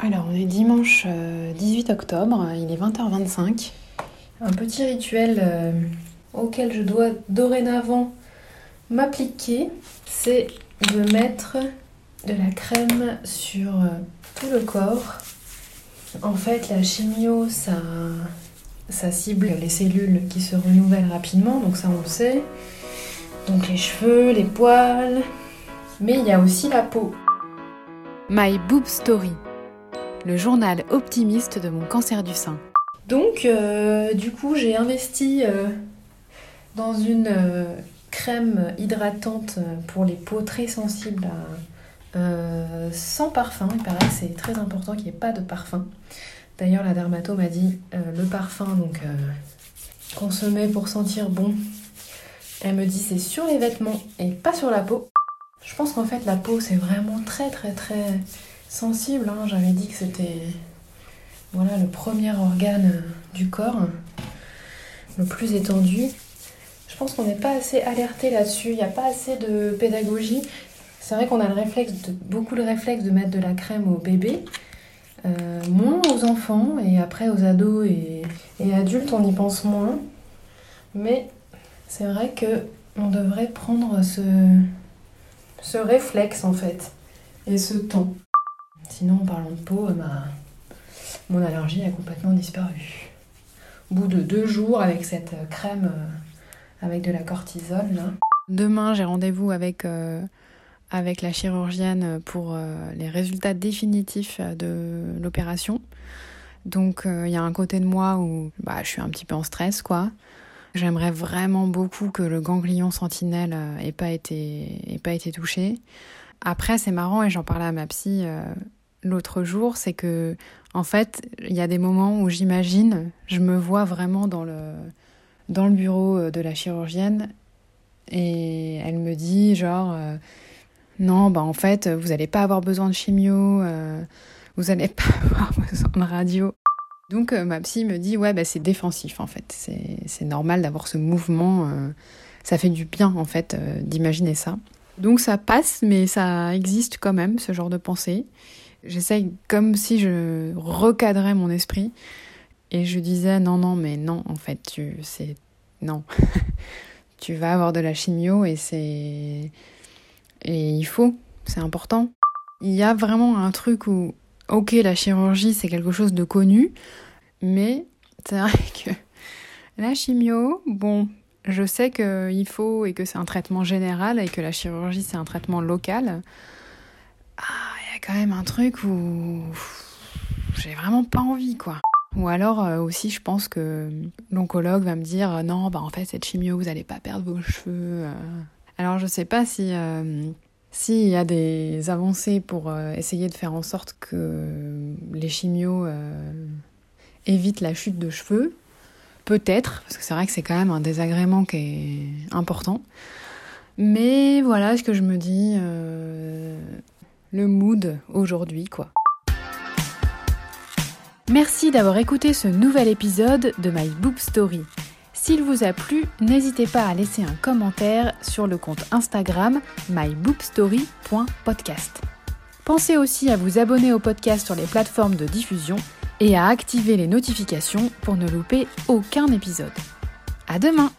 Alors, on est dimanche 18 octobre, il est 20h25. Un petit rituel euh, auquel je dois dorénavant m'appliquer, c'est de mettre de la crème sur euh, tout le corps. En fait, la chimio, ça, ça cible les cellules qui se renouvellent rapidement, donc ça on le sait. Donc les cheveux, les poils, mais il y a aussi la peau. My Boob Story, le journal optimiste de mon cancer du sein. Donc, euh, du coup, j'ai investi euh, dans une euh, crème hydratante pour les peaux très sensibles sans parfum. Il paraît que c'est très important qu'il n'y ait pas de parfum. D'ailleurs, la dermato m'a dit le parfum, donc consommer pour sentir bon. Elle me dit c'est sur les vêtements et pas sur la peau. Je pense qu'en fait, la peau, c'est vraiment très, très, très sensible. Hein. J'avais dit que c'était voilà, le premier organe du corps, le plus étendu. Je pense qu'on n'est pas assez alerté là-dessus, il n'y a pas assez de pédagogie. C'est vrai qu'on a le réflexe beaucoup le réflexe de mettre de la crème aux bébés, euh, moins aux enfants et après aux ados et, et adultes on y pense moins. Mais c'est vrai que on devrait prendre ce, ce réflexe en fait et ce temps. Sinon, en parlant de peau, ma, mon allergie a complètement disparu. Au bout de deux jours avec cette crème euh, avec de la cortisone. Demain, j'ai rendez-vous avec, euh, avec la chirurgienne pour euh, les résultats définitifs de l'opération. Donc, il y a un côté de moi où bah, je suis un petit peu en stress, quoi. J'aimerais vraiment beaucoup que le ganglion sentinelle ait pas été, ait pas été touché. Après, c'est marrant et j'en parlais à ma psy l'autre jour, c'est que en fait, il y a des moments où j'imagine, je me vois vraiment dans le dans le bureau euh, de la chirurgienne et elle me dit genre euh, non, bah en fait, vous n'allez pas avoir besoin de chimio, euh, vous n'allez pas avoir besoin de radio. Donc ma psy me dit ouais bah c'est défensif en fait, c'est normal d'avoir ce mouvement, ça fait du bien en fait d'imaginer ça. Donc ça passe, mais ça existe quand même ce genre de pensée. J'essaye comme si je recadrais mon esprit et je disais non, non, mais non, en fait, tu, c'est, non. tu vas avoir de la chimio et c'est, et il faut, c'est important. Il y a vraiment un truc où, ok, la chirurgie, c'est quelque chose de connu, mais c'est vrai que la chimio, bon, je sais qu'il faut et que c'est un traitement général et que la chirurgie, c'est un traitement local. Quand même un truc où j'ai vraiment pas envie, quoi. Ou alors euh, aussi, je pense que l'oncologue va me dire euh, non, bah en fait cette chimio, vous allez pas perdre vos cheveux. Euh. Alors je sais pas si s'il y a des avancées pour essayer de faire en sorte que les chimios évitent la chute de cheveux. Peut-être, parce que c'est vrai que c'est quand même un désagrément qui est important. Mais voilà ce que je me dis le mood aujourd'hui, quoi. Merci d'avoir écouté ce nouvel épisode de My Boob Story. S'il vous a plu, n'hésitez pas à laisser un commentaire sur le compte Instagram myboobstory.podcast. Pensez aussi à vous abonner au podcast sur les plateformes de diffusion et à activer les notifications pour ne louper aucun épisode. À demain!